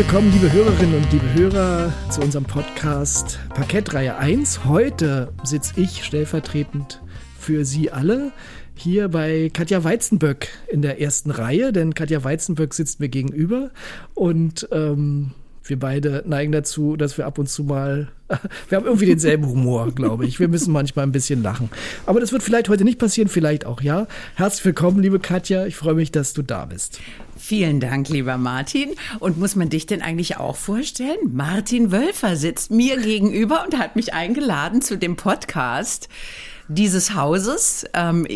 Willkommen, liebe Hörerinnen und liebe Hörer, zu unserem Podcast Parkettreihe 1. Heute sitze ich stellvertretend für Sie alle hier bei Katja Weizenböck in der ersten Reihe, denn Katja Weizenböck sitzt mir gegenüber und ähm, wir beide neigen dazu, dass wir ab und zu mal, wir haben irgendwie denselben Humor, glaube ich. Wir müssen manchmal ein bisschen lachen. Aber das wird vielleicht heute nicht passieren, vielleicht auch ja. Herzlich willkommen, liebe Katja. Ich freue mich, dass du da bist. Vielen Dank, lieber Martin. Und muss man dich denn eigentlich auch vorstellen? Martin Wölfer sitzt mir gegenüber und hat mich eingeladen zu dem Podcast dieses Hauses, ähm,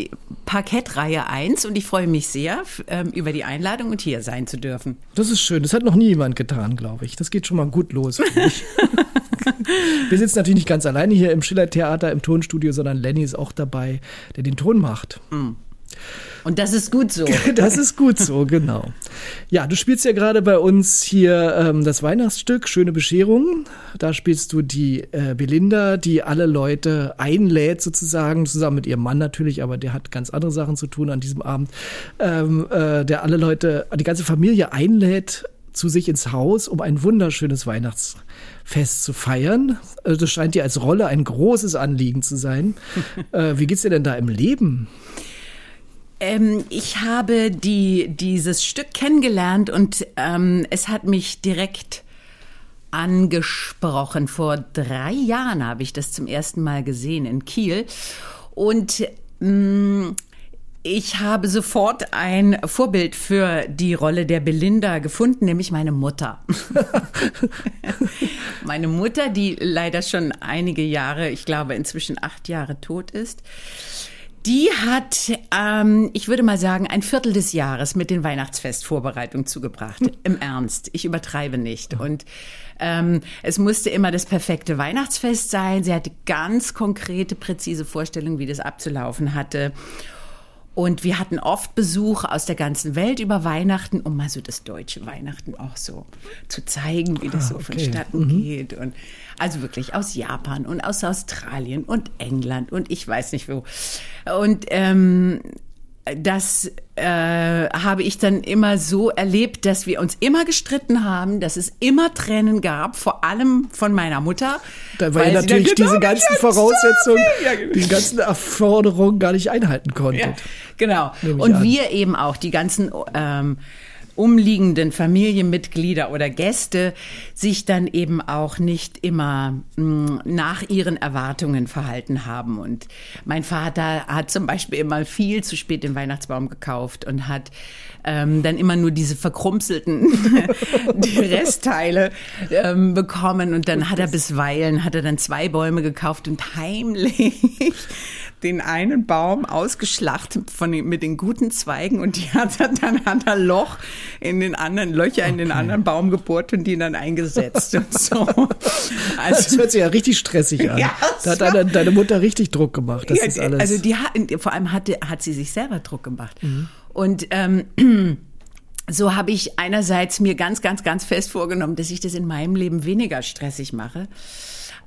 Parkettreihe 1. Und ich freue mich sehr ähm, über die Einladung und hier sein zu dürfen. Das ist schön. Das hat noch nie jemand getan, glaube ich. Das geht schon mal gut los. Wir sitzen natürlich nicht ganz alleine hier im Schiller-Theater im Tonstudio, sondern Lenny ist auch dabei, der den Ton macht. Mm. Und das ist gut so. Das ist gut so, genau. Ja, du spielst ja gerade bei uns hier ähm, das Weihnachtsstück Schöne Bescherung. Da spielst du die äh, Belinda, die alle Leute einlädt sozusagen, zusammen mit ihrem Mann natürlich, aber der hat ganz andere Sachen zu tun an diesem Abend. Ähm, äh, der alle Leute, die ganze Familie einlädt zu sich ins Haus, um ein wunderschönes Weihnachtsfest zu feiern. Also das scheint dir als Rolle ein großes Anliegen zu sein. äh, wie geht's dir denn da im Leben? Ähm, ich habe die, dieses Stück kennengelernt und ähm, es hat mich direkt angesprochen. Vor drei Jahren habe ich das zum ersten Mal gesehen in Kiel. Und mh, mm, ich habe sofort ein Vorbild für die Rolle der Belinda gefunden, nämlich meine Mutter. meine Mutter, die leider schon einige Jahre, ich glaube inzwischen acht Jahre tot ist. Die hat, ähm, ich würde mal sagen, ein Viertel des Jahres mit den Weihnachtsfestvorbereitungen zugebracht. Im Ernst, ich übertreibe nicht. Und ähm, es musste immer das perfekte Weihnachtsfest sein. Sie hatte ganz konkrete, präzise Vorstellungen, wie das abzulaufen hatte. Und wir hatten oft Besuch aus der ganzen Welt über Weihnachten, um mal so das deutsche Weihnachten auch so zu zeigen, wie das ah, so okay. vonstatten mhm. geht. Und also wirklich aus Japan und aus Australien und England und ich weiß nicht wo. Und ähm, das äh, habe ich dann immer so erlebt, dass wir uns immer gestritten haben, dass es immer Tränen gab, vor allem von meiner Mutter. Da weil ihr natürlich genau diese ganzen Voraussetzungen, die ganzen Erforderungen gar nicht einhalten konntet. Ja, genau. Und an. wir eben auch die ganzen ähm, umliegenden Familienmitglieder oder Gäste sich dann eben auch nicht immer mh, mm, nach ihren Erwartungen verhalten haben. Und mein Vater hat zum Beispiel immer viel zu spät den Weihnachtsbaum gekauft und hat ähm, dann immer nur diese verkrumpselten die Restteile ähm, bekommen. Und dann hat er bisweilen, hat er dann zwei Bäume gekauft und heimlich den einen Baum ausgeschlachtet von den, mit den guten Zweigen und die hat er, dann hat er Loch in den anderen, Löcher in den anderen Baum gebohrt und die dann eingesetzt und so. Also, das hört sich ja richtig stressig an. Ja, da hat deine, deine, Mutter richtig Druck gemacht. Das ja, ist alles. Also die hat, vor allem hatte, hat sie sich selber Druck gemacht. Mhm. Und ähm, so habe ich einerseits mir ganz, ganz, ganz fest vorgenommen, dass ich das in meinem Leben weniger stressig mache.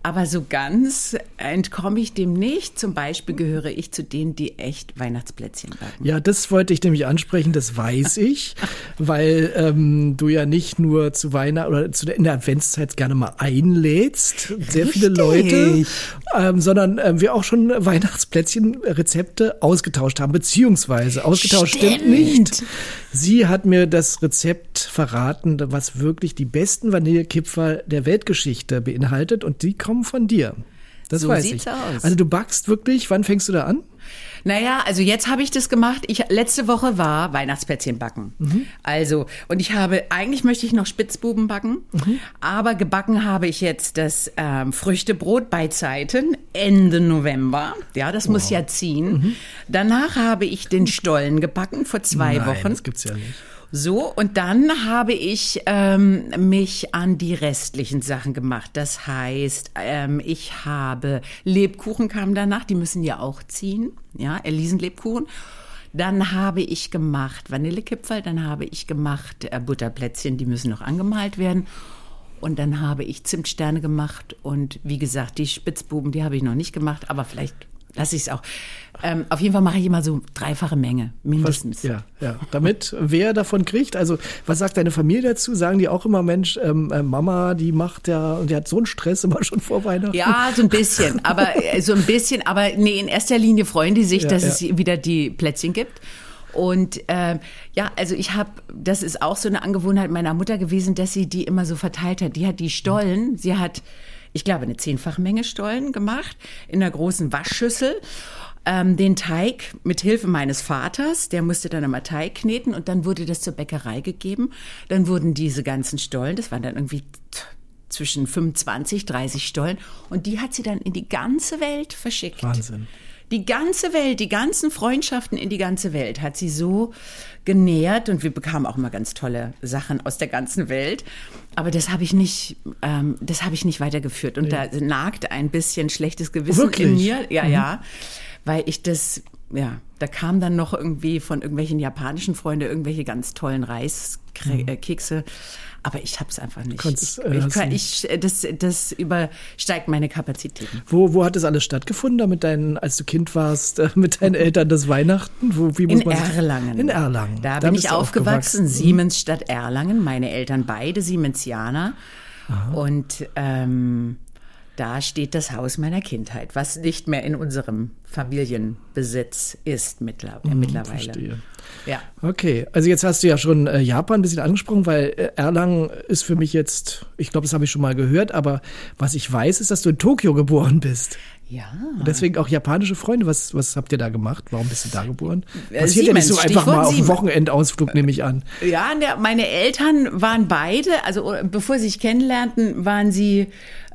Aber so ganz entkomme ich dem nicht. Zum Beispiel gehöre ich zu denen, die echt Weihnachtsplätzchen backen. Ja, das wollte ich nämlich ansprechen, das weiß ich, weil ähm, du ja nicht nur zu Weihnachten oder zu der, in der Adventszeit gerne mal einlädst, sehr Richtig. viele Leute, ähm, sondern ähm, wir auch schon Weihnachtsplätzchen-Rezepte ausgetauscht haben, beziehungsweise ausgetauscht stimmt. stimmt nicht. Sie hat mir das Rezept verraten, was wirklich die besten Vanillekipferl der Weltgeschichte beinhaltet und die kommen von dir. Das so weiß sieht's ich. Aus. Also du backst wirklich, wann fängst du da an? Naja, also jetzt habe ich das gemacht. Ich, letzte Woche war Weihnachtsplätzchen backen. Mhm. Also, und ich habe, eigentlich möchte ich noch Spitzbuben backen, mhm. aber gebacken habe ich jetzt das ähm, Früchtebrot bei Zeiten Ende November. Ja, das wow. muss ja ziehen. Mhm. Danach habe ich den Stollen gebacken vor zwei Nein, Wochen. Das gibt's ja nicht. So, und dann habe ich ähm, mich an die restlichen Sachen gemacht. Das heißt, ähm, ich habe Lebkuchen kam danach, die müssen ja auch ziehen, ja, Elisenlebkuchen. Dann habe ich gemacht Vanillekipferl, dann habe ich gemacht äh, Butterplätzchen, die müssen noch angemalt werden. Und dann habe ich Zimtsterne gemacht und wie gesagt, die Spitzbuben, die habe ich noch nicht gemacht, aber vielleicht lasse ich es auch. Ähm, auf jeden Fall mache ich immer so dreifache Menge, mindestens. Ja, ja. Damit wer davon kriegt, also was sagt deine Familie dazu? Sagen die auch immer, Mensch, ähm, äh, Mama, die macht ja, und die hat so einen Stress immer schon vor Weihnachten? Ja, so ein bisschen, aber äh, so ein bisschen, aber nee, in erster Linie freuen die sich, ja, dass ja. es wieder die Plätzchen gibt. Und äh, ja, also ich habe, das ist auch so eine Angewohnheit meiner Mutter gewesen, dass sie die immer so verteilt hat. Die hat die Stollen, sie hat, ich glaube, eine zehnfache Menge Stollen gemacht in einer großen Waschschüssel ähm, den Teig mit Hilfe meines Vaters, der musste dann immer Teig kneten und dann wurde das zur Bäckerei gegeben. Dann wurden diese ganzen Stollen, das waren dann irgendwie zwischen 25, 30 Stollen und die hat sie dann in die ganze Welt verschickt. Wahnsinn. Die ganze Welt, die ganzen Freundschaften in die ganze Welt hat sie so genährt und wir bekamen auch immer ganz tolle Sachen aus der ganzen Welt. Aber das habe ich nicht, ähm, das habe ich nicht weitergeführt und nee. da nagt ein bisschen schlechtes Gewissen Wirklich? in mir. Ja, Mhm. ja weil ich das, ja, da kam dann noch irgendwie von irgendwelchen japanischen Freunden irgendwelche ganz tollen Reiskekse. Aber ich habe es einfach nicht. Ich, äh, ich, kann, du ich, das, das übersteigt meine Kapazitäten. Wo, wo hat das alles stattgefunden, damit dein, als du Kind warst, äh, mit deinen Eltern das Weihnachten? Wo, wie muss In man Erlangen. In Erlangen. Da, Da bin ich du aufgewachsen, aufgewachsen. Siemensstadt Erlangen. Meine Eltern beide Siemensianer. Und ähm, da steht das Haus meiner Kindheit, was nicht mehr in unserem Familienbesitz ist mittler äh, mittlerweile. Mhm, Verstehe. Ja. Okay, also jetzt hast du ja schon äh, Japan ein bisschen angesprochen, weil äh, Erlangen ist für mich jetzt, ich glaube, das habe ich schon mal gehört, aber was ich weiß, ist, dass du in Tokio geboren bist. Ja. Und deswegen auch japanische Freunde. Was, was habt ihr da gemacht? Warum bist du da geboren? Äh, Passiert ja nicht so Siemens, einfach Stichwort mal auf einen Siemens. Wochenendausflug, nehme ich an. Ja, meine Eltern waren beide, also äh, bevor sie sich kennenlernten, waren sie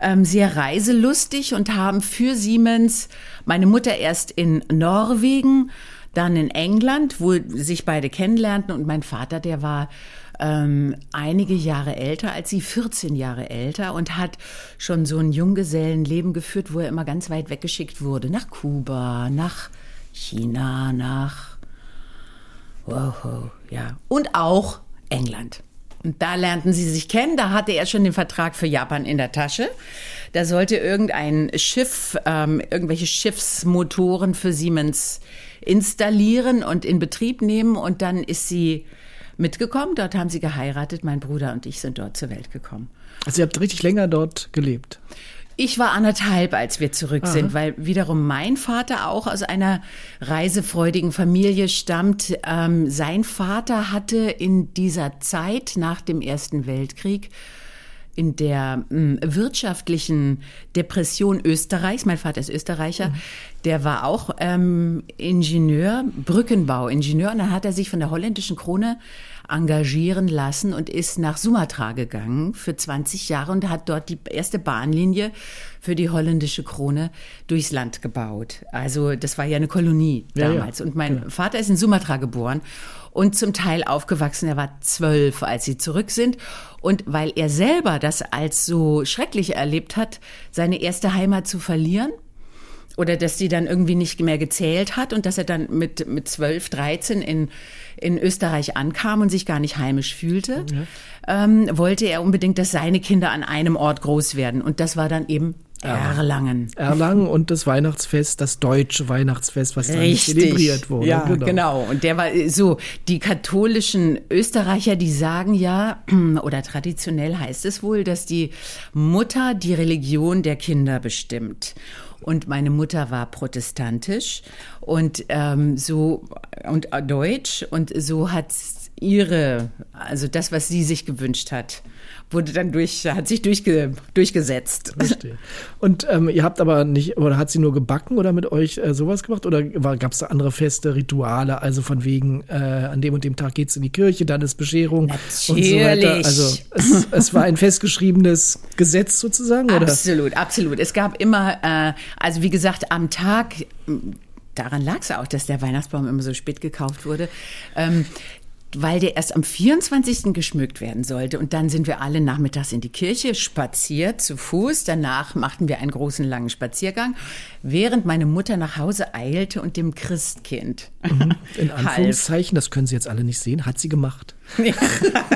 ähm, sehr reiselustig und haben für Siemens meine Mutter erst in Norwegen, dann in England, wo sich beide kennenlernten und mein Vater, der war ähm, einige Jahre älter als sie, 14 Jahre älter und hat schon so ein Junggesellenleben geführt, wo er immer ganz weit weggeschickt wurde, nach Kuba, nach China, nach Wow, ja. Und auch England. Und da lernten sie sich kennen. Da hatte er schon den Vertrag für Japan in der Tasche. Da sollte irgendein Schiff, ähm, irgendwelche Schiffsmotoren für Siemens installieren und in Betrieb nehmen. Und dann ist sie mitgekommen. Dort haben sie geheiratet. Mein Bruder und ich sind dort zur Welt gekommen. Also ihr habt richtig länger dort gelebt. Ich war anderthalb, als wir zurück sind, weil wiederum mein Vater auch aus einer reisefreudigen Familie stammt. Ähm, sein Vater hatte in dieser Zeit nach dem Ersten Weltkrieg in der mh, wirtschaftlichen Depression Österreichs, mein Vater ist Österreicher, der war auch ähm, Ingenieur, Brückenbauingenieur, und dann hat er sich von der holländischen Krone engagieren lassen und ist nach Sumatra gegangen für 20 Jahre und hat dort die erste Bahnlinie für die holländische Krone durchs Land gebaut. Also das war ja eine Kolonie Ja, ja. damals. Und mein Vater ist in Sumatra geboren und zum Teil aufgewachsen. Er war zwölf, als sie zurück sind. Und weil er selber das als so schrecklich erlebt hat, seine erste Heimat zu verlieren, oder dass sie dann irgendwie nicht mehr gezählt hat und dass er dann mit, mit 12, 13 in, in Österreich ankam und sich gar nicht heimisch fühlte, ähm, wollte er unbedingt, dass seine Kinder an einem Ort groß werden. Und das war dann eben Erlangen. Erlangen und das Weihnachtsfest, das deutsche Weihnachtsfest, was dann zelebriert wurde. Ja, genau. Und der war äh, so, die katholischen Österreicher, die sagen ja, oder traditionell heißt es wohl, dass die Mutter die Religion der Kinder bestimmt. Und meine Mutter war protestantisch und ähm, so und deutsch. Und so hat ihre, also das, was sie sich gewünscht hat, wurde dann durch, hat sich durchge, durchgesetzt. Verstehe. Und ähm, ihr habt aber nicht, oder hat sie nur gebacken oder mit euch äh, sowas gemacht? Oder gab es da andere Feste, Rituale? Also von wegen, äh, an dem und dem Tag geht's in die Kirche, dann ist Bescherung und so weiter. Natürlich. Also es, es war ein festgeschriebenes Gesetz sozusagen, oder? Absolut, absolut. Es gab immer, äh, also wie gesagt, am Tag, daran lag es auch, dass der Weihnachtsbaum immer so spät gekauft wurde. Ähm, weil der erst am 24. geschmückt werden sollte. Und dann sind wir alle nachmittags in die Kirche spaziert, zu Fuß. Danach machten wir einen großen, langen Spaziergang, während meine Mutter nach Hause eilte und dem Christkind In half. Anführungszeichen, das können Sie jetzt alle nicht sehen, hat sie gemacht. Ja.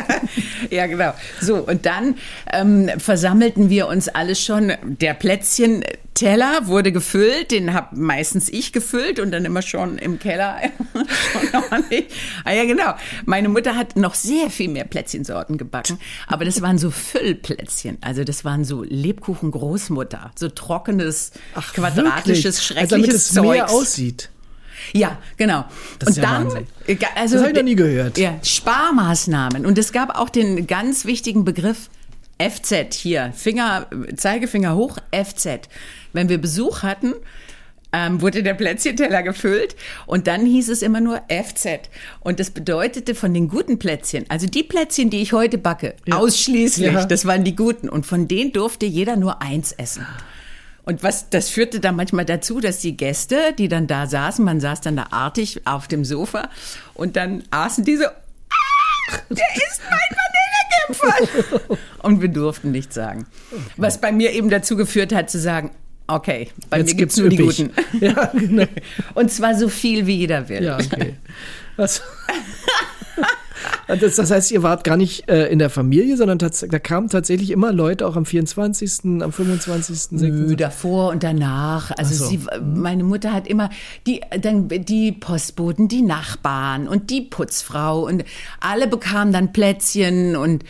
ja, genau. So, und dann ähm, versammelten wir uns alle schon. Der Plätzchen Teller wurde gefüllt, den habe meistens ich gefüllt und dann immer schon im Keller. ah ja, genau. Meine Mutter hat noch sehr viel mehr Plätzchensorten gebacken, aber das waren so Füllplätzchen. Also das waren so Lebkuchen Großmutter, so trockenes, Ach, quadratisches, wirklich? schreckliches also damit es Zeugs. mehr aussieht. Ja, genau. Das und dann, Wahnsinn. Äh, also, das habe ich noch nie gehört. Ja, Sparmaßnahmen. Und es gab auch den ganz wichtigen Begriff FZ hier, Finger, Zeigefinger hoch, FZ. Wenn wir Besuch hatten, ähm, wurde der Plätzchenteller gefüllt und dann hieß es immer nur FZ. Und das bedeutete von den guten Plätzchen, also die Plätzchen, die ich heute backe, ja. ausschließlich, ja. das waren die guten. Und von denen durfte jeder nur eins essen. Und was, das führte dann manchmal dazu, dass die Gäste, die dann da saßen, man saß dann da artig auf dem Sofa und dann aßen diese, ah, der ist mein Vanillegipfel. und wir durften nichts sagen. Was bei mir eben dazu geführt hat zu sagen, Okay, bei Jetzt mir gibt's nur üppig. die Guten. Ja, genau. Und zwar so viel, wie jeder will. Ja, okay. Was? Das, das, heißt, ihr wart gar nicht äh, in der Familie, sondern da kamen tatsächlich immer Leute, auch am 24., am 25., Nö, davor und danach. Also so. sie, meine Mutter hat immer die, dann die Postboten, die Nachbarn und die Putzfrau und alle bekamen dann Plätzchen und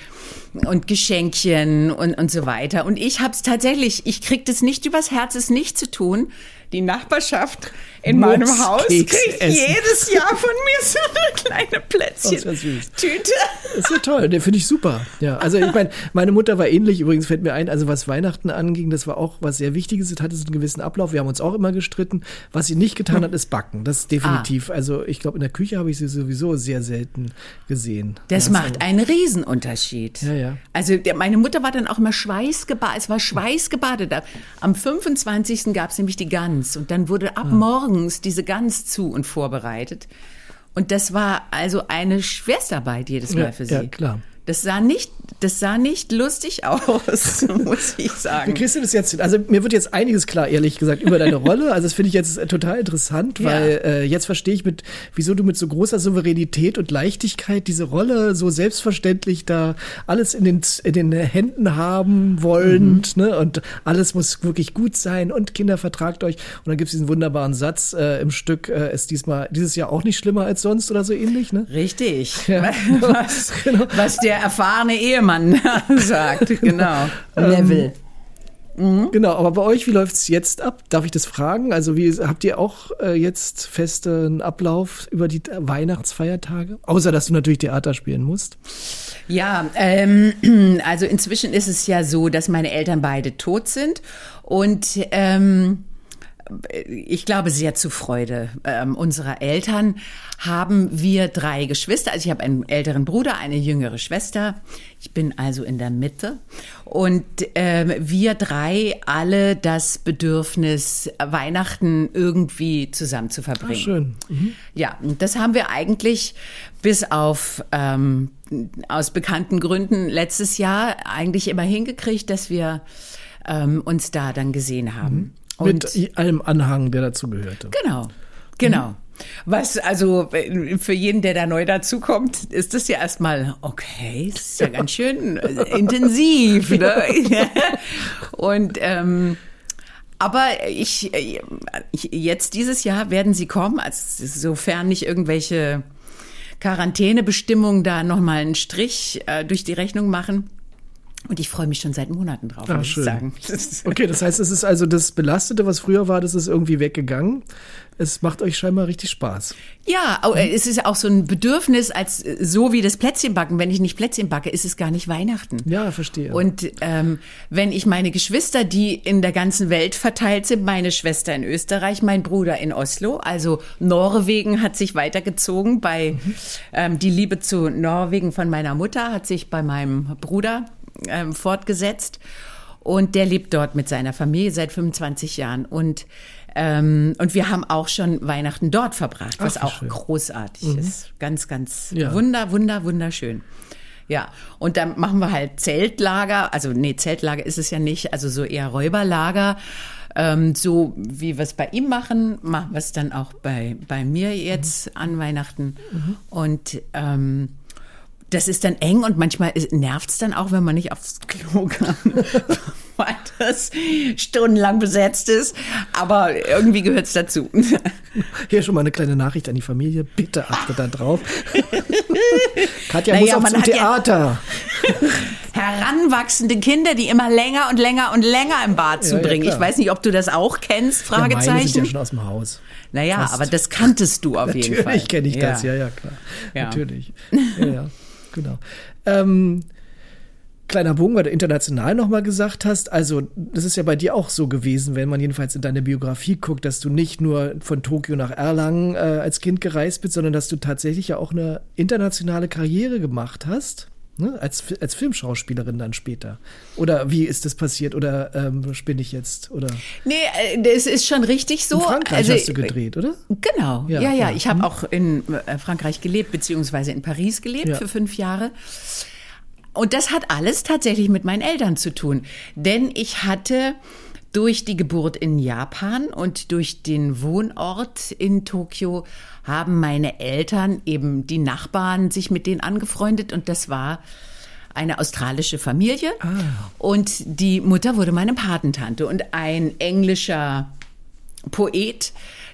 und Geschenkchen und, und so weiter. Und ich habe es tatsächlich, ich krieg das nicht übers Herz, es nicht zu tun, die Nachbarschaft in Mops meinem Haus kriegt jedes Jahr von mir so eine kleine Plätzchen-Tüte. Das ist ja toll, den finde ich super. Ja, also ich meine, meine Mutter war ähnlich, übrigens fällt mir ein, also was Weihnachten anging, das war auch was sehr Wichtiges, es hatte so einen gewissen Ablauf, wir haben uns auch immer gestritten. Was sie nicht getan hat, ist backen, das ist definitiv. Ah. Also ich glaube, in der Küche habe ich sie sowieso sehr selten gesehen. Das also, macht einen Riesenunterschied. Ja, ja. Also der, meine Mutter war dann auch immer schweißgebadet, es war schweißgebadet. Am 25. gab es nämlich die Gans und dann wurde ab ah. morgens diese Gans zu und vorbereitet. Und das war also eine Schwerstarbeit jedes Mal ja, für sie. Ja, klar. Das sah nicht, das sah nicht lustig aus, muss ich sagen. Wie kriegst du das jetzt Also mir wird jetzt einiges klar, ehrlich gesagt, über deine Rolle. Also das finde ich jetzt total interessant, weil ja. äh, jetzt verstehe ich mit, wieso du mit so großer Souveränität und Leichtigkeit diese Rolle so selbstverständlich da alles in den, in den Händen haben wollend, mhm. ne? Und alles muss wirklich gut sein und Kinder vertragt euch. Und dann gibt es diesen wunderbaren Satz äh, im Stück, äh, ist diesmal dieses Jahr auch nicht schlimmer als sonst oder so ähnlich, ne? Richtig. Ja. Was, genau. was der erfahrene Ehemann sagt. Genau. Level. Mhm. Genau, aber bei euch, wie läuft es jetzt ab? Darf ich das fragen? Also, wie habt ihr auch äh, jetzt festen Ablauf über die Weihnachtsfeiertage? Außer, dass du natürlich Theater spielen musst. Ja, ähm, also inzwischen ist es ja so, dass meine Eltern beide tot sind und ähm, ich glaube, sehr zu Freude ähm, unserer Eltern haben wir drei Geschwister. Also ich habe einen älteren Bruder, eine jüngere Schwester. Ich bin also in der Mitte. Und ähm, wir drei alle das Bedürfnis, Weihnachten irgendwie zusammen zu verbringen. Ach, schön. Mhm. Ja, das haben wir eigentlich bis auf ähm, aus bekannten Gründen letztes Jahr eigentlich immer hingekriegt, dass wir ähm, uns da dann gesehen haben. Mhm. Und Mit allem Anhang, der dazugehörte. Genau, genau. Mhm. Was also für jeden, der da neu dazukommt, ist das ja erstmal okay, ist ja ganz schön intensiv. Ne? Und ähm, aber ich, ich, jetzt dieses Jahr werden sie kommen, also sofern nicht irgendwelche Quarantänebestimmungen da nochmal einen Strich äh, durch die Rechnung machen. Und ich freue mich schon seit Monaten drauf, Ach, muss schön. ich sagen. Okay, das heißt, es ist also das Belastete, was früher war, das ist irgendwie weggegangen. Es macht euch scheinbar richtig Spaß. Ja, es ist auch so ein Bedürfnis, als so wie das Plätzchenbacken. Wenn ich nicht Plätzchen backe, ist es gar nicht Weihnachten. Ja, verstehe. Und ähm, wenn ich meine Geschwister, die in der ganzen Welt verteilt sind, meine Schwester in Österreich, mein Bruder in Oslo, also Norwegen hat sich weitergezogen bei mhm. ähm, die Liebe zu Norwegen von meiner Mutter hat sich bei meinem Bruder ähm, fortgesetzt. Und der lebt dort mit seiner Familie seit 25 Jahren. Und, ähm, und wir haben auch schon Weihnachten dort verbracht, was Ach, auch schön. großartig mhm. ist. Ganz, ganz ja. wunder, wunder, wunderschön. Ja, und dann machen wir halt Zeltlager, also nee, Zeltlager ist es ja nicht, also so eher Räuberlager. Ähm, so wie wir es bei ihm machen, machen wir es dann auch bei, bei mir jetzt mhm. an Weihnachten. Mhm. Und ähm, das ist dann eng und manchmal nervt es dann auch, wenn man nicht aufs Klo kann. weil das stundenlang besetzt ist. Aber irgendwie gehört es dazu. Hier schon mal eine kleine Nachricht an die Familie. Bitte achte da drauf. Katja naja, muss auch zum Theater. Ja heranwachsende Kinder, die immer länger und länger und länger im Bad zu ja, bringen. Ja, ich weiß nicht, ob du das auch kennst, Fragezeichen. Ja, meine sind ja schon aus dem Haus. Naja, Fast. aber das kanntest du auf jeden Fall. Natürlich kenne ich das, ja, ja, klar. Natürlich. Ja, ja, genau. Ähm, kleiner Bogen, weil du international nochmal gesagt hast. Also, das ist ja bei dir auch so gewesen, wenn man jedenfalls in deine Biografie guckt, dass du nicht nur von Tokio nach Erlangen äh, als Kind gereist bist, sondern dass du tatsächlich ja auch eine internationale Karriere gemacht hast. Ne? Als, als Filmschauspielerin dann später. Oder wie ist das passiert? Oder ähm, spinne ich jetzt? Oder? Nee, äh, das ist schon richtig so. In Frankreich also, hast du gedreht, oder? Genau, ja, ja. ja. Ich habe mhm. auch in äh, Frankreich gelebt, beziehungsweise in Paris gelebt ja. für fünf Jahre. Und das hat alles tatsächlich mit meinen Eltern zu tun. Denn ich hatte durch die Geburt in Japan und durch den Wohnort in Tokio haben meine Eltern eben die Nachbarn sich mit denen angefreundet und das war eine australische Familie ah. und die Mutter wurde meine Patentante und ein englischer Poet,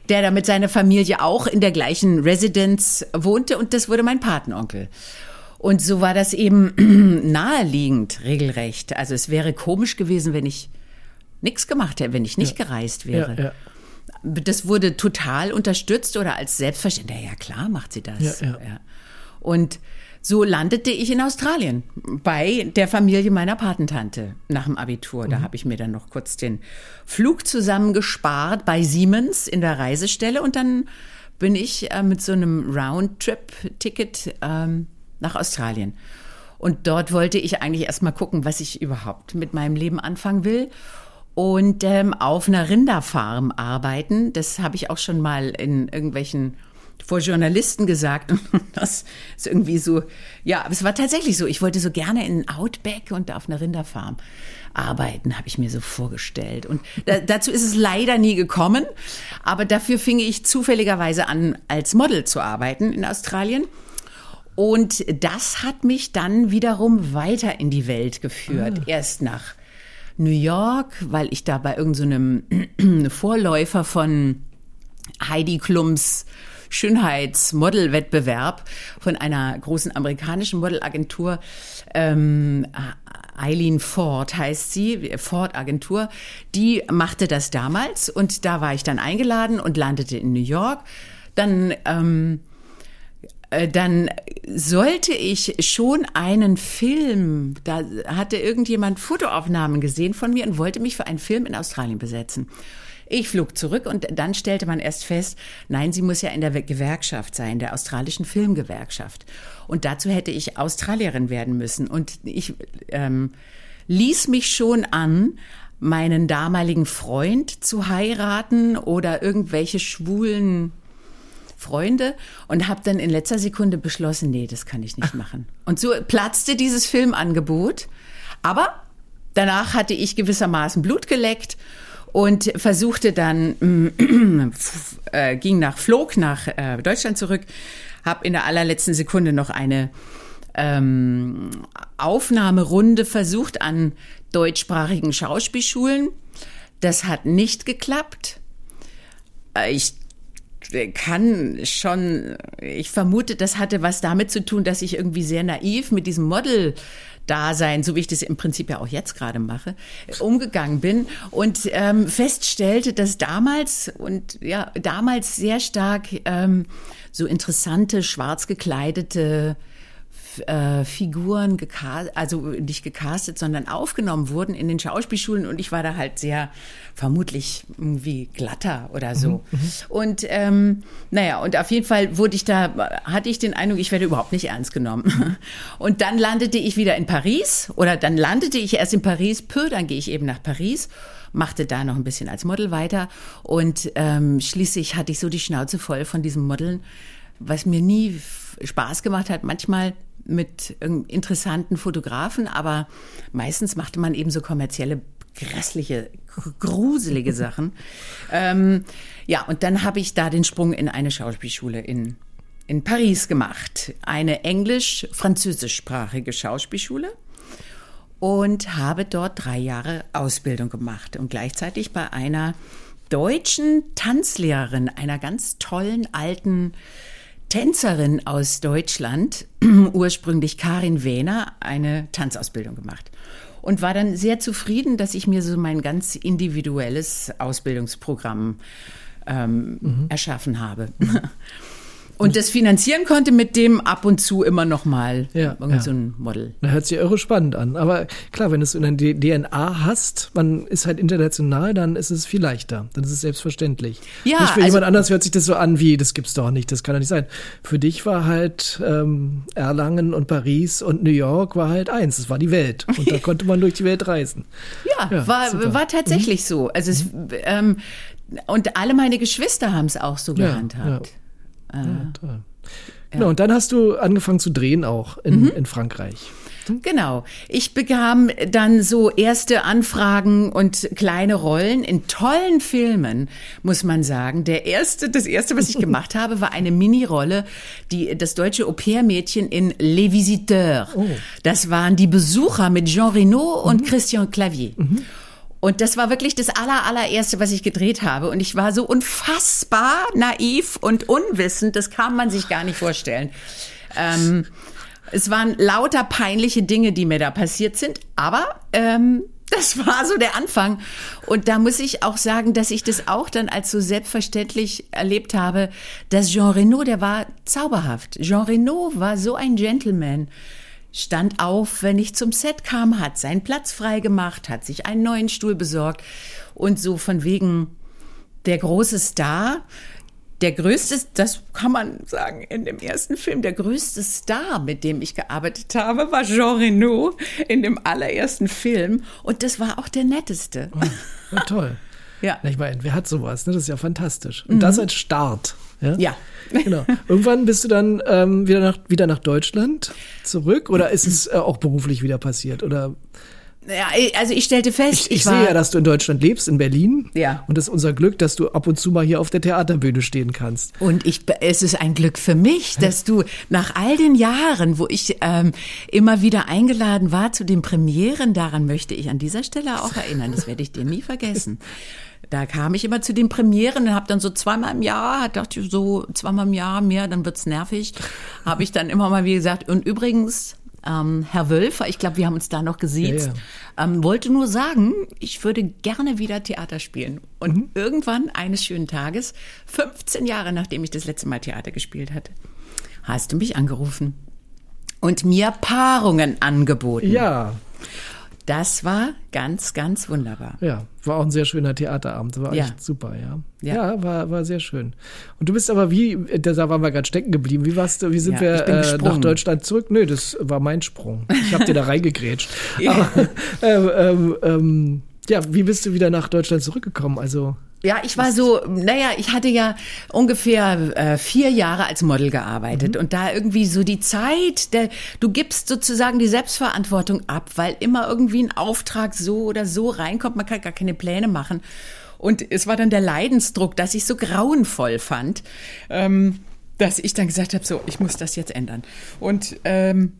der da mit seiner Familie auch in der gleichen Residence wohnte und das wurde mein Patenonkel. Und so war das eben naheliegend, regelrecht. Also es wäre komisch gewesen, wenn ich nichts gemacht hätte, wenn ich nicht ja. gereist wäre. Ja, ja. Das wurde total unterstützt oder als selbstverständlich. Ja, klar macht sie das. Und so landete ich in Australien bei der Familie meiner Patentante nach dem Abitur. Da mhm. habe ich mir dann noch kurz den Flug zusammengespart bei Siemens in der Reisestelle und dann bin ich äh, mit so einem Roundtrip-Ticket ähm, nach Australien. Und dort wollte ich eigentlich erst mal gucken, was ich überhaupt mit meinem Leben anfangen will. Und ähm, auf einer Rinderfarm arbeiten. Das habe ich auch schon mal in irgendwelchen vor Journalisten gesagt. Das ist irgendwie so, ja, aber es war tatsächlich so. Ich wollte so gerne in Outback und auf einer Rinderfarm arbeiten, habe ich mir so vorgestellt. Und da, dazu ist es leider nie gekommen. Aber dafür fing ich zufälligerweise an, als Model zu arbeiten in Australien. Und das hat mich dann wiederum weiter in die Welt geführt. Ah. Erst nach New York, weil ich da bei irgendeinem so Vorläufer von Heidi Klums Schönheitsmodelwettbewerb von einer großen amerikanischen Modelagentur, ähm, Eileen Ford heißt sie, Ford Agentur, die machte das damals und da war ich dann eingeladen und landete in New York. Dann ähm, äh, dann sollte ich schon einen Film, da hatte irgendjemand Fotoaufnahmen gesehen von mir und wollte mich für einen Film in Australien besetzen. Ich flog zurück und dann stellte man erst fest, nein, sie muss ja in der Gewerkschaft sein, der australischen Filmgewerkschaft. Und dazu hätte ich Australierin werden müssen. Und ich ähm, ließ mich schon an, meinen damaligen Freund zu heiraten oder irgendwelche schwulen Freunde und habe dann in letzter Sekunde beschlossen, nee, das kann ich nicht machen. Und so platzte dieses Filmangebot. Aber danach hatte ich gewissermaßen Blut geleckt und versuchte dann, äh, ging nach, flog nach äh, Deutschland zurück, habe in der allerletzten Sekunde noch eine ähm, Aufnahmerunde versucht an deutschsprachigen Schauspielschulen. Das hat nicht geklappt. Äh, ich kann schon, ich vermute, das hatte was damit zu tun, dass ich irgendwie sehr naiv mit diesem Model Dasein, so wie ich das im Prinzip ja auch jetzt gerade mache, umgegangen bin und ähm, feststellte, dass damals und ja damals sehr stark ähm, so interessante schwarz gekleidete äh, Figuren gecastet, also nicht gecastet, sondern aufgenommen wurden in den Schauspielschulen und ich war da halt sehr vermutlich irgendwie glatter oder so. Mhm, mhm, und ähm, naja, und auf jeden Fall wurde ich da, hatte ich den Eindruck, ich werde überhaupt nicht ernst genommen. Und dann landete ich wieder in Paris oder dann landete ich erst in Paris, peu, dann gehe ich eben nach Paris machte da noch ein bisschen als Model weiter und ähm, schließlich hatte ich so die Schnauze voll von diesem Modeln, was mir nie Spaß gemacht hat. Manchmal mit interessanten Fotografen, aber meistens machte man eben so kommerzielle, grässliche, gruselige Sachen. ähm, ja, und dann habe ich da den Sprung in eine Schauspielschule in, in Paris gemacht. Eine englisch-französischsprachige Schauspielschule. und habe dort drei Jahre Ausbildung gemacht und gleichzeitig bei einer deutschen Tanzlehrerin, einer ganz tollen alten Tänzerin aus Deutschland, ursprünglich Karin Wehner, eine Tanzausbildung gemacht. Und war dann sehr zufrieden, dass ich mir so mein ganz individuelles Ausbildungsprogramm ähm, mhm. erschaffen habe. Und das finanzieren konnte mit dem ab und zu immer noch mal ja, ja. so ein Model. Da hört sich irre spannend an. Aber klar, wenn du es in der DNA hast, man ist halt international, dann ist es viel leichter. Dann ist es selbstverständlich. Ja, nicht für also, jemand anders hört sich das so an wie, das gibt's doch nicht, das kann doch nicht sein. Für dich war halt ähm, Erlangen und Paris und New York war halt eins, das war die Welt. Und da konnte man durch die Welt reisen. Ja, ja war, war tatsächlich mhm. so. Also es, ähm, und alle meine Geschwister haben es auch so gehandhabt. Ja. Ja, toll. Genau, und dann hast du angefangen zu drehen auch in, mhm. in Frankreich. Genau. Ich bekam dann so erste Anfragen und kleine Rollen in tollen Filmen, muss man sagen. Der erste, das erste, was ich gemacht habe, war eine Mini-Rolle, die, das deutsche Au-pair-Mädchen in Les Visiteurs. Oh. Das waren die Besucher mit Jean Reno und mhm. Christian Clavier. Mhm. Und das war wirklich das aller, allererste, was ich gedreht habe. Und ich war so unfassbar naiv und unwissend, das kann man sich gar nicht vorstellen. Ähm, es waren lauter peinliche Dinge, die mir da passiert sind, aber ähm, das war so der Anfang. Und da muss ich auch sagen, dass ich das auch dann als so selbstverständlich erlebt habe, dass Jean Reno, der war zauberhaft. Jean Reno war so ein Gentleman stand auf, wenn ich zum Set kam, hat seinen Platz frei gemacht, hat sich einen neuen Stuhl besorgt und so von wegen der große Star, der größte, das kann man sagen, in dem ersten Film, der größte Star, mit dem ich gearbeitet habe, war Jean Reno in dem allerersten Film. Und das war auch der netteste. Oh, toll. ja. Ich meine, wer hat sowas? Ne? Das ist ja fantastisch. Und mhm. das als Start. Ja. ja. Genau. Irgendwann bist du dann ähm, wieder, nach, wieder nach Deutschland zurück oder ist es äh, auch beruflich wieder passiert? Oder? Ja, also ich stellte fest, ich, ich, ich sehe ja, dass du in Deutschland lebst, in Berlin. Ja. Und es ist unser Glück, dass du ab und zu mal hier auf der Theaterbühne stehen kannst. Und ich, es ist ein Glück für mich, dass du nach all den Jahren, wo ich ähm, immer wieder eingeladen war zu den Premieren, daran möchte ich an dieser Stelle auch erinnern. Das werde ich dir nie vergessen. Da kam ich immer zu den Premieren und habe dann so zweimal im Jahr, dachte ich so zweimal im Jahr mehr, dann wird's nervig. Habe ich dann immer mal wie gesagt. Und übrigens, ähm, Herr Wölfer, ich glaube, wir haben uns da noch gesiezt, ja, ja. Ähm, wollte nur sagen, ich würde gerne wieder Theater spielen. Und mhm. irgendwann eines schönen Tages, 15 Jahre nachdem ich das letzte Mal Theater gespielt hatte, hast du mich angerufen und mir Paarungen angeboten. Ja. Das war ganz, ganz wunderbar. Ja, war auch ein sehr schöner Theaterabend. War ja. echt super, ja. ja. Ja, war, war sehr schön. Und du bist aber wie, da waren wir gerade stecken geblieben. Wie warst du, wie sind ja, wir äh, nach Deutschland zurück? Nö, das war mein Sprung. Ich habe dir da reingegrätscht. ja. Aber, ähm, ähm, ähm, ja, wie bist du wieder nach Deutschland zurückgekommen? Also ja, ich war so, naja, ich hatte ja ungefähr äh, vier Jahre als Model gearbeitet mhm. und da irgendwie so die Zeit, der, du gibst sozusagen die Selbstverantwortung ab, weil immer irgendwie ein Auftrag so oder so reinkommt, man kann gar keine Pläne machen. Und es war dann der Leidensdruck, dass ich so grauenvoll fand, ähm, dass ich dann gesagt habe, so, ich muss das jetzt ändern. Und ähm,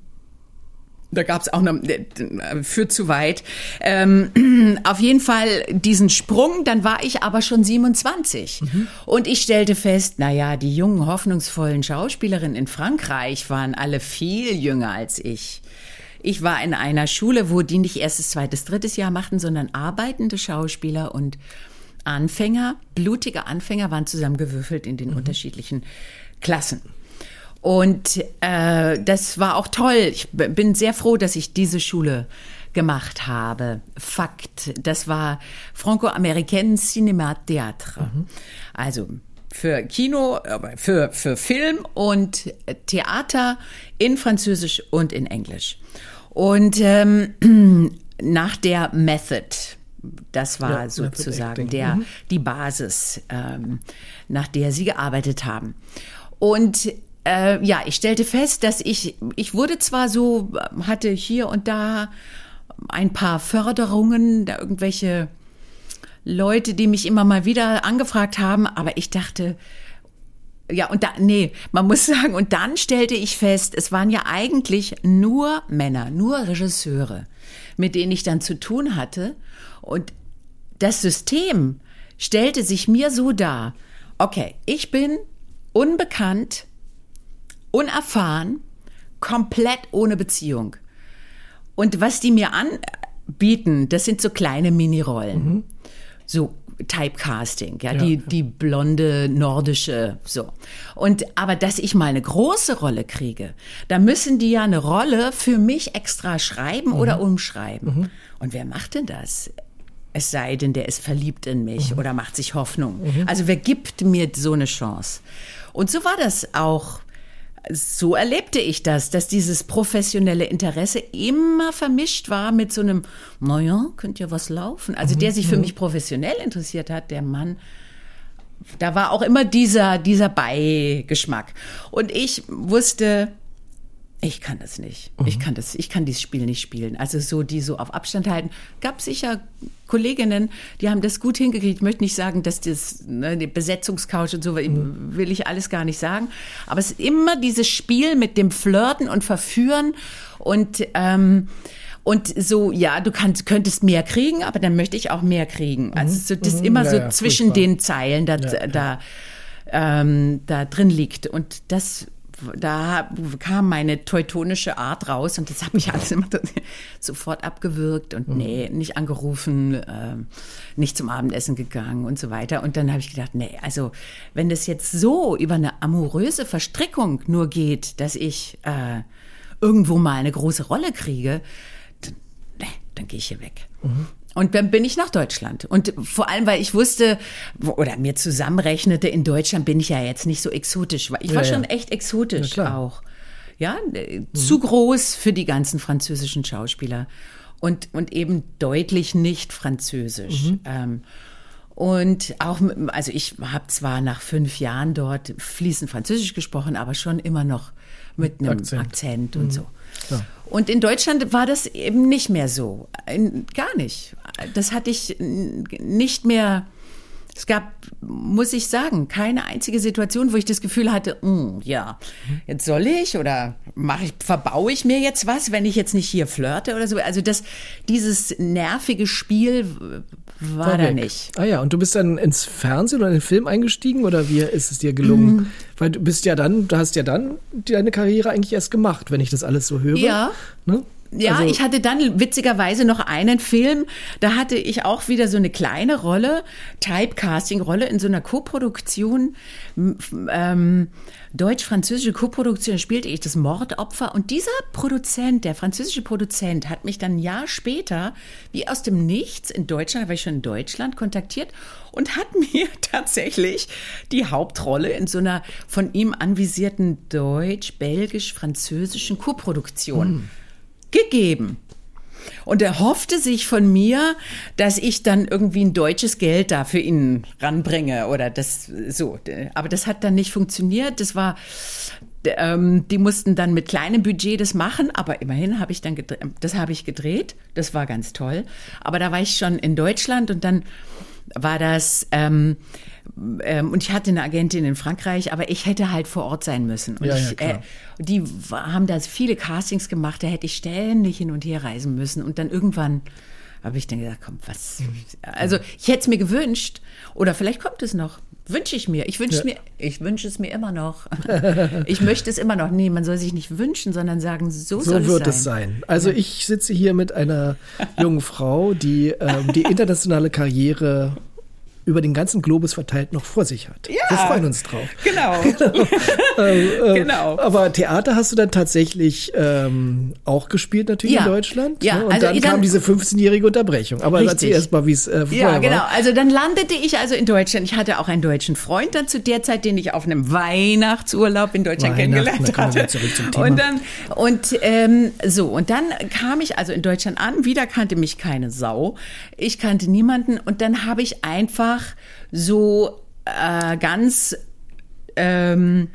da gab es auch noch, äh, für zu weit. Ähm, auf jeden Fall diesen Sprung, dann war ich aber schon 27. Mhm. Und ich stellte fest, na ja, die jungen, hoffnungsvollen Schauspielerinnen in Frankreich waren alle viel jünger als ich. Ich war in einer Schule, wo die nicht erstes, zweites, drittes Jahr machten, sondern arbeitende Schauspieler und Anfänger, blutige Anfänger waren zusammengewürfelt in den mhm. unterschiedlichen Klassen. Und äh, das war auch toll. Ich bin sehr froh, dass ich diese Schule gemacht habe. Fakt, das war Franco-Américaine Cinéma Théâtre. Mhm. Also für Kino, für, für Film und Theater in Französisch und in Englisch. Und ähm, nach der Method, das war ja, sozusagen der, mhm. die Basis, ähm, nach der sie gearbeitet haben. Und äh, ja, ich stellte fest, dass ich, ich wurde zwar so, hatte hier und da ein paar Förderungen, da irgendwelche Leute, die mich immer mal wieder angefragt haben, aber ich dachte, ja, und da, nee, man muss sagen, und dann stellte ich fest, es waren ja eigentlich nur Männer, nur Regisseure, mit denen ich dann zu tun hatte. Und das System stellte sich mir so dar, okay, ich bin unbekannt, unerfahren, komplett ohne Beziehung. Und was die mir anbieten, das sind so kleine Minirollen. Mhm. So Typecasting, ja, ja, die, die blonde nordische, so. Und, aber dass ich mal eine große Rolle kriege, da müssen die ja eine Rolle für mich extra schreiben mhm. oder umschreiben. Mhm. Und wer macht denn das? Es sei denn, der ist verliebt in mich mhm. oder macht sich Hoffnung. Mhm. Also wer gibt mir so eine Chance? Und so war das auch so erlebte ich das, dass dieses professionelle Interesse immer vermischt war mit so einem, naja, könnte ja was laufen. Also der sich für mhm. mich professionell interessiert hat, der Mann, da war auch immer dieser, dieser Beigeschmack. Und ich wusste, ich kann das nicht. Mhm. Ich kann das, ich kann dieses Spiel nicht spielen. Also so, die so auf Abstand halten. Gab sicher Kolleginnen, die haben das gut hingekriegt. Ich möchte nicht sagen, dass das, ne, die Besetzungscouch und so, mhm. will ich alles gar nicht sagen. Aber es ist immer dieses Spiel mit dem Flirten und Verführen und, ähm, und so, ja, du kannst, könntest mehr kriegen, aber dann möchte ich auch mehr kriegen. Mhm. Also so, das mhm. immer ja, so ja, zwischen furchtbar. den Zeilen da, ja, da, ähm, da drin liegt. Und das da kam meine teutonische Art raus und das hat mich alles immer sofort abgewürgt und mhm. nee, nicht angerufen, äh, nicht zum Abendessen gegangen und so weiter. Und dann habe ich gedacht, nee, also wenn das jetzt so über eine amoröse Verstrickung nur geht, dass ich äh, irgendwo mal eine große Rolle kriege, dann, nee, dann gehe ich hier weg. Mhm. Und dann bin ich nach Deutschland. Und vor allem, weil ich wusste oder mir zusammenrechnete, in Deutschland bin ich ja jetzt nicht so exotisch. Ich war ja, schon echt exotisch ja, auch. Ja, mhm. zu groß für die ganzen französischen Schauspieler. Und, und eben deutlich nicht französisch. Mhm. Ähm, und auch, also ich habe zwar nach fünf Jahren dort fließend Französisch gesprochen, aber schon immer noch mit einem Akzent, Akzent und mhm. so. Ja. Und in Deutschland war das eben nicht mehr so. Gar nicht. Das hatte ich nicht mehr. Es gab, muss ich sagen, keine einzige Situation, wo ich das Gefühl hatte, mm, ja, jetzt soll ich oder mache ich, verbaue ich mir jetzt was, wenn ich jetzt nicht hier flirte oder so. Also das, dieses nervige Spiel war, war da nicht. Ah ja, und du bist dann ins Fernsehen oder in den Film eingestiegen oder wie ist es dir gelungen? Mhm. Weil du bist ja dann, du hast ja dann deine Karriere eigentlich erst gemacht, wenn ich das alles so höre. Ja. Ne? Ja, also, ich hatte dann witzigerweise noch einen Film, da hatte ich auch wieder so eine kleine Rolle, Typecasting-Rolle in so einer Koproduktion, ähm, deutsch-französische Koproduktion, spielte ich das Mordopfer und dieser Produzent, der französische Produzent, hat mich dann ein Jahr später, wie aus dem Nichts in Deutschland, war ich schon in Deutschland, kontaktiert und hat mir tatsächlich die Hauptrolle in so einer von ihm anvisierten deutsch-belgisch-französischen Koproduktion. Hm gegeben. Und er hoffte sich von mir, dass ich dann irgendwie ein deutsches Geld da für ihn ranbringe oder das so. Aber das hat dann nicht funktioniert. Das war, ähm, die mussten dann mit kleinem Budget das machen, aber immerhin habe ich dann das habe ich gedreht. Das war ganz toll. Aber da war ich schon in Deutschland und dann war das, ähm, ähm, und ich hatte eine Agentin in Frankreich, aber ich hätte halt vor Ort sein müssen. Und ja, ich, ja, äh, die haben da viele Castings gemacht, da hätte ich ständig hin und her reisen müssen. Und dann irgendwann habe ich dann gedacht, komm, was. Also ich hätte es mir gewünscht, oder vielleicht kommt es noch. Wünsche ich mir. Ich wünsche ja. mir, ich wünsche es mir immer noch. ich möchte es immer noch. Nee, man soll sich nicht wünschen, sondern sagen, so, so soll wird es sein. es sein. Also ich sitze hier mit einer jungen Frau, die ähm, die internationale Karriere über den ganzen Globus verteilt noch vor sich hat. Ja, wir freuen uns drauf. Genau. genau. ähm, äh, genau. Aber Theater hast du dann tatsächlich ähm, auch gespielt natürlich ja. in Deutschland. Ja. Ne? Und also dann, dann kam diese 15-jährige Unterbrechung. Aber richtig. erzähl erst mal, wie es äh, vorher Ja, genau. War. Also dann landete ich also in Deutschland. Ich hatte auch einen deutschen Freund dann zu der Zeit, den ich auf einem Weihnachtsurlaub in Deutschland kennengelernt hatte. Und dann und ähm, so und dann kam ich also in Deutschland an. Wieder kannte mich keine Sau. Ich kannte niemanden und dann habe ich einfach einfach so äh, ganz ähm,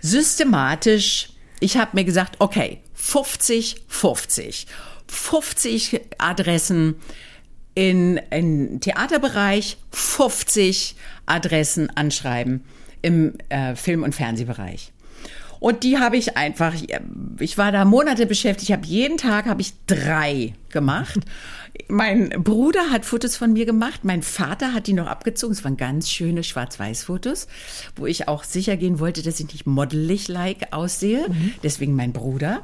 systematisch, ich habe mir gesagt, okay, 50, 50. 50 Adressen in, in Theaterbereich, 50 Adressen anschreiben im äh, Film- und Fernsehbereich. Und die habe ich einfach, ich war da Monate beschäftigt, ich habe jeden Tag habe ich drei gemacht. Mein Bruder hat Fotos von mir gemacht, mein Vater hat die noch abgezogen. Es waren ganz schöne Schwarz-Weiß-Fotos, wo ich auch sicher gehen wollte, dass ich nicht modelig-like aussehe. Mhm. Deswegen mein Bruder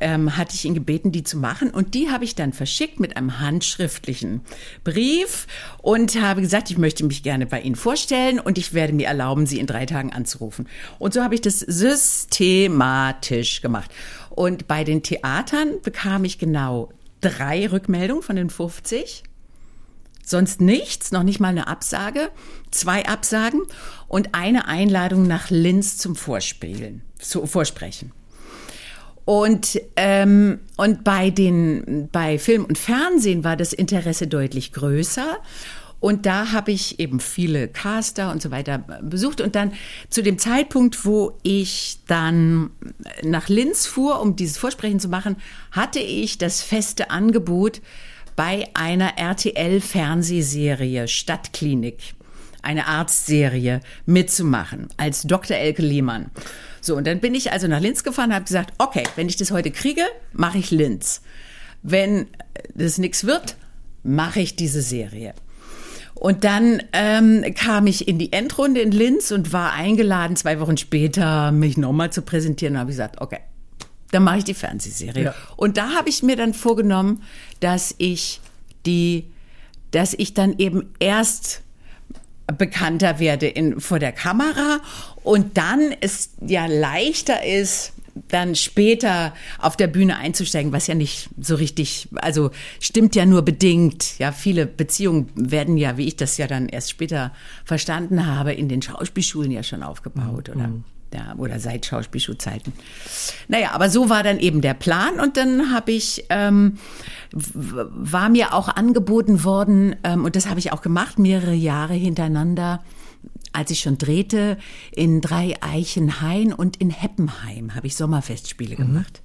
ähm, hatte ich ihn gebeten, die zu machen. Und die habe ich dann verschickt mit einem handschriftlichen Brief und habe gesagt, ich möchte mich gerne bei Ihnen vorstellen und ich werde mir erlauben, Sie in drei Tagen anzurufen. Und so habe ich das systematisch gemacht. Und bei den Theatern bekam ich genau drei Rückmeldungen von den 50. Sonst nichts, noch nicht mal eine Absage, zwei Absagen und eine Einladung nach Linz zum Vorspielen, zu Vorsprechen. Und, ähm, und bei, den, bei Film und Fernsehen war das Interesse deutlich größer. Und da habe ich eben viele Caster und so weiter besucht. Und dann zu dem Zeitpunkt, wo ich dann nach Linz fuhr, um dieses Vorsprechen zu machen, hatte ich das feste Angebot bei einer RTL-Fernsehserie Stadtklinik, eine Arztserie, mitzumachen als Dr. Elke Lehmann. So, und dann bin ich also nach Linz gefahren und habe gesagt, okay, wenn ich das heute kriege, mache ich Linz. Wenn das nichts wird, mache ich diese Serie. Und dann ähm, kam ich in die Endrunde in Linz und war eingeladen, zwei Wochen später mich nochmal zu präsentieren. Und habe ich gesagt, okay, dann mache ich die Fernsehserie. Ja. Und da habe ich mir dann vorgenommen, dass ich die, dass ich dann eben erst bekannter werde in, vor der Kamera und dann es ja leichter ist, dann später auf der Bühne einzusteigen, was ja nicht so richtig, also stimmt ja nur bedingt. Ja, viele Beziehungen werden ja, wie ich das ja dann erst später verstanden habe, in den Schauspielschulen ja schon aufgebaut, mhm. oder? Ja, oder seit Schauspielschulzeiten. Naja, aber so war dann eben der Plan und dann habe ich, ähm, war mir auch angeboten worden, ähm, und das habe ich auch gemacht, mehrere Jahre hintereinander, als ich schon drehte, in Drei Eichenhain und in Heppenheim habe ich Sommerfestspiele mhm. gemacht.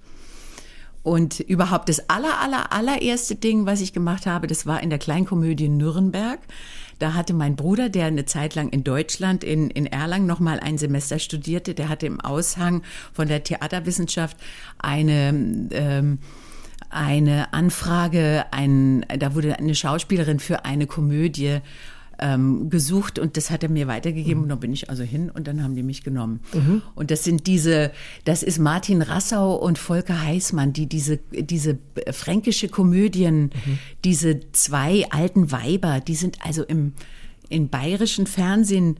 Und überhaupt das aller, aller, allererste Ding, was ich gemacht habe, das war in der Kleinkomödie Nürnberg. Da hatte mein Bruder, der eine Zeit lang in Deutschland, in, in Erlangen noch mal ein Semester studierte, der hatte im Aushang von der Theaterwissenschaft eine, ähm, eine Anfrage, ein, da wurde eine Schauspielerin für eine Komödie ähm, gesucht und das hat er mir weitergegeben mhm. und dann bin ich also hin und dann haben die mich genommen. Mhm. Und das sind diese, das ist Martin Rassau und Volker Heißmann, die diese, diese fränkische Komödien, mhm. diese zwei alten Weiber, die sind also im, im bayerischen Fernsehen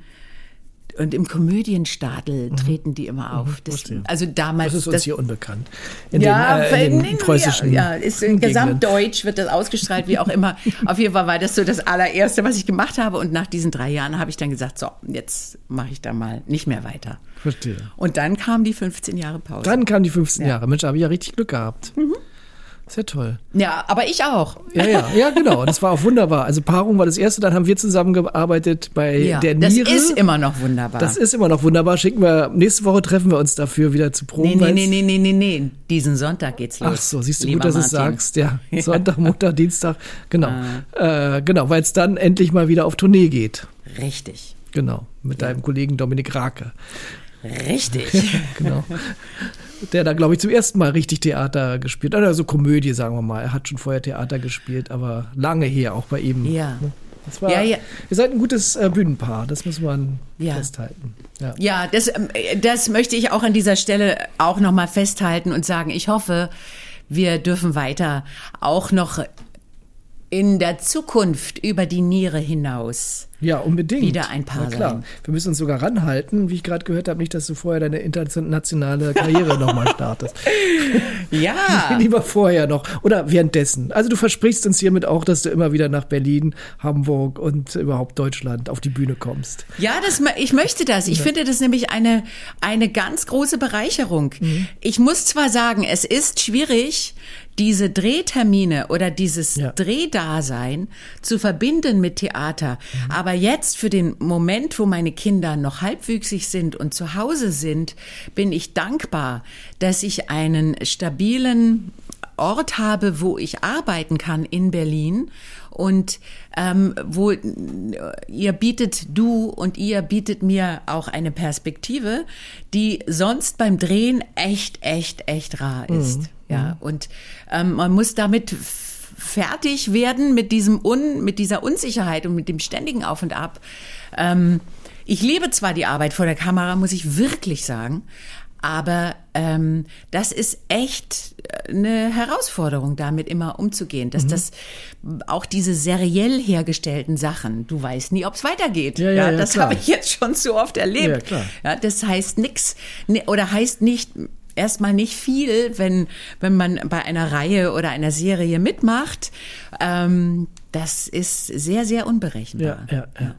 und im Komödienstadel mhm. treten die immer auf. Mhm, das, also damals. Das ist uns das, hier unbekannt. In ja, den, äh, in den preußischen. Ja, ja ist in Gesamtdeutsch wird das ausgestrahlt, wie auch immer. Auf jeden Fall war das so das allererste, was ich gemacht habe. Und nach diesen drei Jahren habe ich dann gesagt, so, jetzt mache ich da mal nicht mehr weiter. Verstehe. Und dann kamen die 15 Jahre Pause. Dann kamen die 15 ja. Jahre. Mensch, da habe ich ja richtig Glück gehabt. Mhm. Sehr toll. Ja, aber ich auch. Ja, ja, ja, genau. Das war auch wunderbar. Also Paarung war das erste, dann haben wir zusammengearbeitet bei ja, der Niere. Das ist immer noch wunderbar. Das ist immer noch wunderbar. Schicken wir, nächste Woche treffen wir uns dafür wieder zu Proben. Nee, nee, nee, nee, nee, nee, Diesen Sonntag geht's los. Ach so, siehst du gut, dass du es sagst. Ja, Sonntag, Montag, Dienstag. Genau. Ah. Äh, genau, weil es dann endlich mal wieder auf Tournee geht. Richtig. Genau, mit ja. deinem Kollegen Dominik Rake. Richtig. genau der da, glaube ich, zum ersten Mal richtig Theater gespielt hat. Also Komödie, sagen wir mal. Er hat schon vorher Theater gespielt, aber lange her auch bei ihm. Ja. Das war, ja, ja. Ihr seid ein gutes äh, Bühnenpaar, das muss man ja. festhalten. Ja, ja das, ähm, das möchte ich auch an dieser Stelle auch nochmal festhalten und sagen, ich hoffe, wir dürfen weiter auch noch in der Zukunft über die Niere hinaus ja, unbedingt. wieder ein Paar Na klar. Sein. Wir müssen uns sogar ranhalten, wie ich gerade gehört habe, nicht, dass du vorher deine internationale Karriere nochmal startest. Ja. Lieber vorher noch oder währenddessen. Also du versprichst uns hiermit auch, dass du immer wieder nach Berlin, Hamburg und überhaupt Deutschland auf die Bühne kommst. Ja, das, ich möchte das. Ich ja. finde das nämlich eine, eine ganz große Bereicherung. Mhm. Ich muss zwar sagen, es ist schwierig, diese Drehtermine oder dieses ja. Drehdasein zu verbinden mit Theater. Mhm. Aber jetzt für den Moment, wo meine Kinder noch halbwüchsig sind und zu Hause sind, bin ich dankbar, dass ich einen stabilen Ort habe, wo ich arbeiten kann in Berlin und ähm, wo ihr bietet du und ihr bietet mir auch eine Perspektive, die sonst beim Drehen echt, echt, echt rar ist. Mhm. Ja, und ähm, man muss damit fertig werden mit diesem Un, mit dieser Unsicherheit und mit dem ständigen Auf und Ab. Ähm, ich liebe zwar die Arbeit vor der Kamera, muss ich wirklich sagen, aber ähm, das ist echt eine Herausforderung, damit immer umzugehen. Dass mhm. das auch diese seriell hergestellten Sachen, du weißt nie, ob es weitergeht. Ja, ja, ja das habe ich jetzt schon so oft erlebt. Ja, das heißt nichts ne, oder heißt nicht erstmal nicht viel, wenn, wenn man bei einer Reihe oder einer Serie mitmacht. Ähm, das ist sehr, sehr unberechenbar. Ja, ja, ja.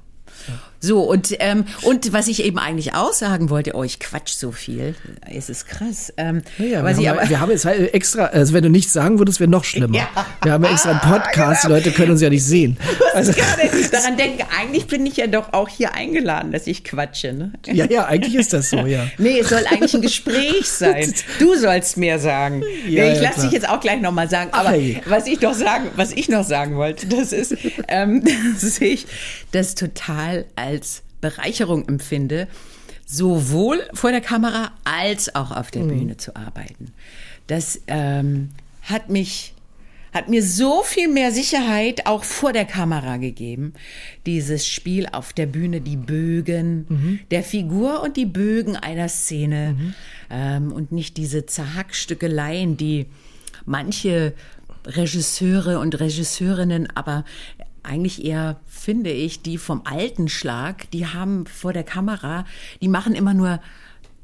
So, und, ähm, und was ich eben eigentlich auch sagen wollte, oh, ich quatsch so viel. Es ist krass. Ähm, naja, wir, haben, wir haben jetzt halt extra, also wenn du nichts sagen würdest, wäre noch schlimmer. Ja. Wir haben ja extra einen Podcast, die Leute können uns ja nicht sehen. Also, daran denken, eigentlich bin ich ja doch auch hier eingeladen, dass ich quatsche. Ne? Ja, ja, eigentlich ist das so, ja. nee, es soll eigentlich ein Gespräch sein. Du sollst mehr sagen. Ja, nee, ich ja, lasse dich jetzt auch gleich nochmal sagen. Aber hey. was ich doch sagen, was ich noch sagen wollte, das ist, ähm, dass ich das total als Bereicherung empfinde, sowohl vor der Kamera als auch auf der mhm. Bühne zu arbeiten. Das ähm, hat mich hat mir so viel mehr Sicherheit auch vor der Kamera gegeben. Dieses Spiel auf der Bühne, die Bögen mhm. der Figur und die Bögen einer Szene mhm. ähm, und nicht diese Zerhackstückeleien, die manche Regisseure und Regisseurinnen aber eigentlich eher, finde ich, die vom alten Schlag, die haben vor der Kamera, die machen immer nur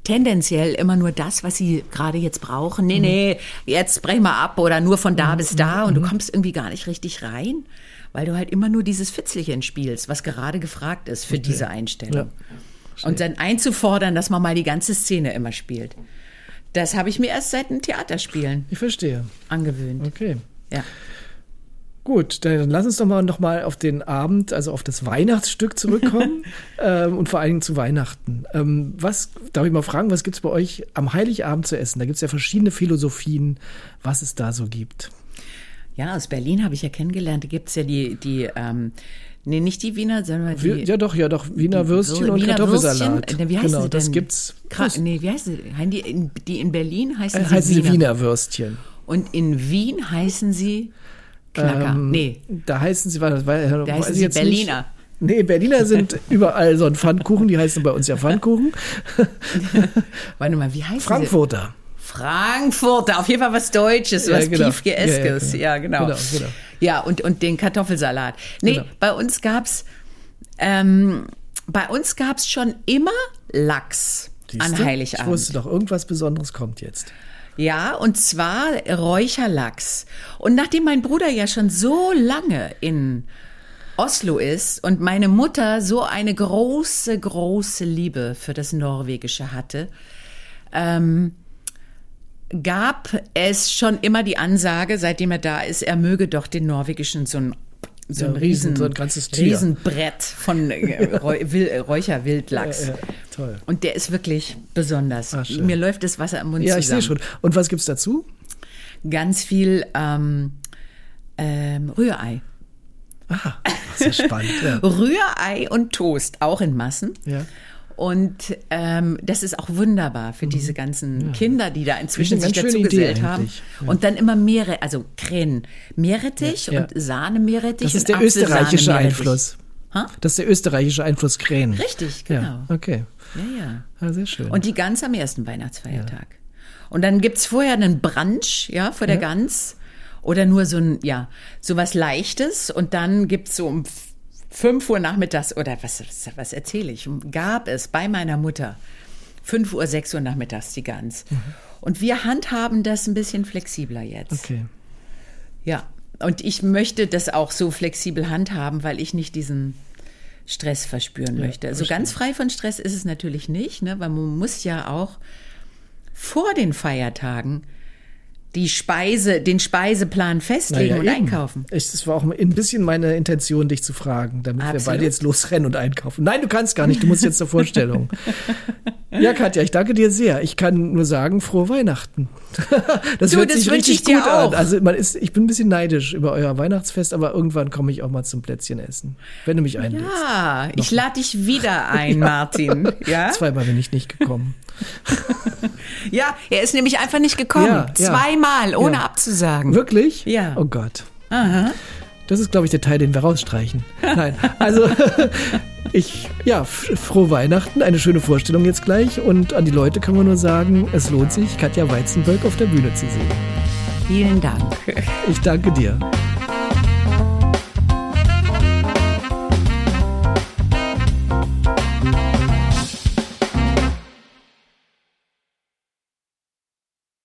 tendenziell immer nur das, was sie gerade jetzt brauchen. Nee, mhm. nee, jetzt brech mal ab oder nur von da mhm. bis da und du mhm. kommst irgendwie gar nicht richtig rein, weil du halt immer nur dieses Fitzlichen spielst, was gerade gefragt ist für okay. diese Einstellung. Ja. Und dann einzufordern, dass man mal die ganze Szene immer spielt. Das habe ich mir erst seit dem Theaterspielen. Ich verstehe. Angewöhnt. Okay. Ja. Gut, dann lass uns doch mal noch mal auf den Abend, also auf das Weihnachtsstück zurückkommen ähm, und vor allen Dingen zu Weihnachten. Ähm, was, darf ich mal fragen, was gibt es bei euch am Heiligabend zu essen? Da gibt es ja verschiedene Philosophien, was es da so gibt. Ja, aus Berlin habe ich ja kennengelernt. Da gibt es ja die, die ähm, Nee, nicht die Wiener, sondern die. Ja, doch, ja, doch. Wiener Würstchen und Wiener Kartoffelsalat. Würstchen, wie heißen genau, sie denn? das gibt's. Kra nee, wie heißen sie? Die in, die in Berlin heißen äh, sie heißen Wiener. Wiener Würstchen. Und in Wien heißen sie Knacker. Ähm, nee. Da heißen sie, war, war, da heißen sie Berliner. Nicht. Nee, Berliner sind überall so ein Pfannkuchen, die heißen bei uns ja Pfannkuchen. Warte mal, wie heißt Frankfurter. Frankfurter, auf jeden Fall was Deutsches, ja, was genau. Piefgeeskes. Ja, ja, genau. Ja, genau. genau, genau. Ja, und, und den Kartoffelsalat. Nee, genau. bei uns gab's, ähm, bei uns gab's schon immer Lachs Siehste? an Heiligabend. Ich wusste doch, irgendwas Besonderes kommt jetzt. Ja, und zwar Räucherlachs. Und nachdem mein Bruder ja schon so lange in Oslo ist und meine Mutter so eine große, große Liebe für das Norwegische hatte, ähm, gab es schon immer die Ansage, seitdem er da ist, er möge doch den norwegischen so so ein, ja, Riesen, so ein ganzes Tier. Riesenbrett von äh, Räucherwildlachs. Ja, ja, toll. Und der ist wirklich besonders. Ach, Mir läuft das Wasser im Mund ja, zusammen. Ja, ich sehe schon. Und was gibt's dazu? Ganz viel ähm, ähm, Rührei. Ah, ist spannend. Rührei und Toast, auch in Massen. Ja. Und ähm, das ist auch wunderbar für mhm. diese ganzen ja. Kinder, die da inzwischen sich dazu gesellt haben. Ja. Und dann immer Meere, also Krähen, Meerrettich ja, und Sahne-Meerrettich. Das ist der österreichische Einfluss. Ha? Das ist der österreichische Einfluss Krähen. Richtig, genau. Ja, okay. Ja, ja. Ah, sehr schön. Und die Gans am ersten Weihnachtsfeiertag. Und dann gibt's vorher einen Brunch, ja, vor der Gans. Oder nur so ein, ja, so was Leichtes. Und dann gibt's so um 5 Uhr nachmittags, oder was, was, erzähle ich, gab es bei meiner Mutter 5 Uhr, 6 Uhr nachmittags die Gans. Mhm. Und wir handhaben das ein bisschen flexibler jetzt. Okay. Ja, und ich möchte das auch so flexibel handhaben, weil ich nicht diesen Stress verspüren ja, möchte. Also ganz frei von Stress ist es natürlich nicht, ne? weil man muss ja auch vor den Feiertagen die Speise, den Speiseplan festlegen Naja, und eben. einkaufen. Ich, das war auch ein bisschen meine Intention, dich zu fragen, damit wir Absolut. beide jetzt losrennen und einkaufen. Nein, du kannst gar nicht, du musst jetzt zur Vorstellung. ja, Katja, ich danke dir sehr. Ich kann nur sagen, frohe Weihnachten. das Du, hört das sich richtig ich dir gut auch. an. Also man ist, ich bin ein bisschen neidisch über euer Weihnachtsfest, aber irgendwann komme ich auch mal zum Plätzchen essen, wenn du mich einlädst. Ja, ich lade dich wieder ein, Martin. Ja? Zweimal bin ich nicht gekommen. ja, er ist nämlich einfach nicht gekommen. Ja. Zweimal, ohne Ja. abzusagen. Wirklich? Ja. Oh Gott. Das ist, glaube ich, der Teil, den wir rausstreichen. Nein, also ich, ja, frohe Weihnachten, eine schöne Vorstellung jetzt gleich. Und an die Leute kann man nur sagen, es lohnt sich, Katja Weizenböck auf der Bühne zu sehen. Vielen Dank. Ich danke dir.